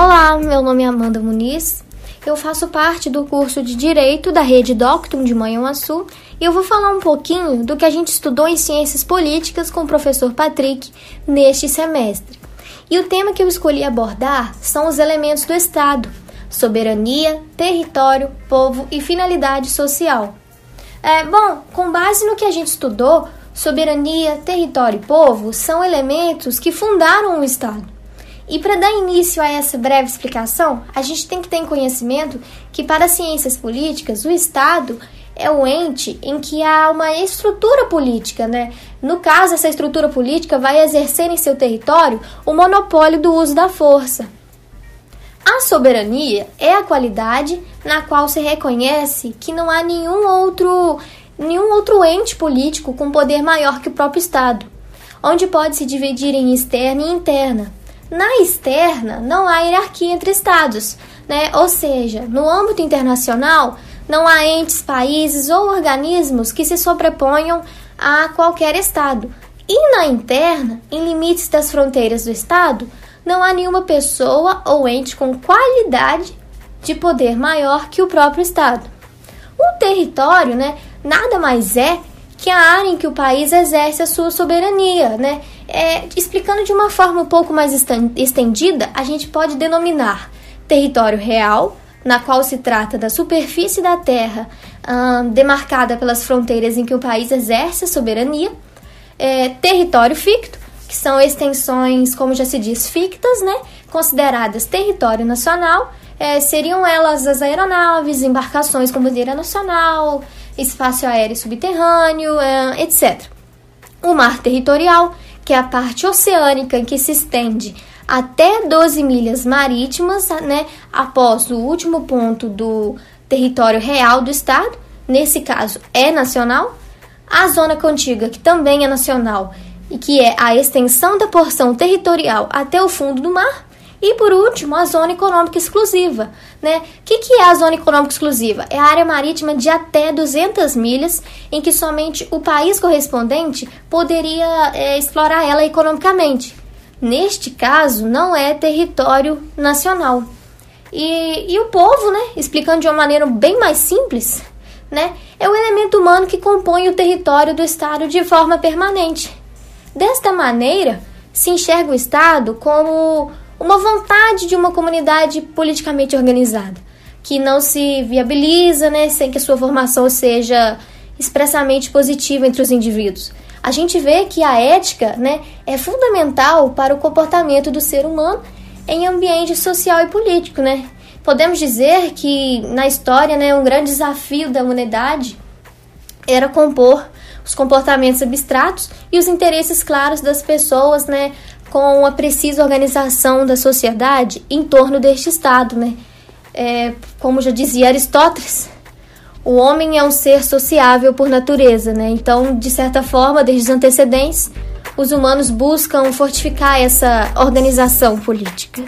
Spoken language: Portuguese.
Olá, meu nome é Amanda Muniz. Eu faço parte do curso de Direito da Rede Doctum de Manhuaçu e eu vou falar um pouquinho do que a gente estudou em Ciências Políticas com o professor Patrick neste semestre. E o tema que eu escolhi abordar são os elementos do Estado: soberania, território, povo e finalidade social. É, bom, com base no que a gente estudou, soberania, território e povo são elementos que fundaram o Estado. E para dar início a essa breve explicação, a gente tem que ter em conhecimento que, para as ciências políticas, o Estado é o ente em que há uma estrutura política, né? No caso, essa estrutura política vai exercer em seu território o monopólio do uso da força. A soberania é a qualidade na qual se reconhece que não há nenhum outro, nenhum outro ente político com poder maior que o próprio Estado, onde pode se dividir em externa e interna. Na externa, não há hierarquia entre estados, né? ou seja, no âmbito internacional, não há entes, países ou organismos que se sobreponham a qualquer estado. E na interna, em limites das fronteiras do estado, não há nenhuma pessoa ou ente com qualidade de poder maior que o próprio estado. O território, né, nada mais é que a área em que o país exerce a sua soberania, né? É, explicando de uma forma um pouco mais estendida, a gente pode denominar território real, na qual se trata da superfície da terra hum, demarcada pelas fronteiras em que o país exerce a soberania, é, território ficto, que são extensões, como já se diz, fictas, né, consideradas território nacional, é, seriam elas as aeronaves, embarcações com bandeira nacional, espaço aéreo subterrâneo, é, etc. O mar territorial, que é a parte oceânica que se estende até 12 milhas marítimas, né, após o último ponto do território real do estado, nesse caso é nacional. A zona contiga, que também é nacional e que é a extensão da porção territorial até o fundo do mar, e por último, a zona econômica exclusiva. Né? O que, que é a zona econômica exclusiva? É a área marítima de até 200 milhas, em que somente o país correspondente poderia é, explorar ela economicamente. Neste caso, não é território nacional. E, e o povo, né, explicando de uma maneira bem mais simples, né, é o elemento humano que compõe o território do Estado de forma permanente. Desta maneira, se enxerga o Estado como uma vontade de uma comunidade politicamente organizada, que não se viabiliza né, sem que a sua formação seja expressamente positiva entre os indivíduos. A gente vê que a ética né, é fundamental para o comportamento do ser humano em ambiente social e político. Né? Podemos dizer que na história né, um grande desafio da humanidade era compor os comportamentos abstratos e os interesses claros das pessoas, né, com a precisa organização da sociedade em torno deste Estado. Né? É, como já dizia Aristóteles, o homem é um ser sociável por natureza, né? então, de certa forma, desde os antecedentes, os humanos buscam fortificar essa organização política.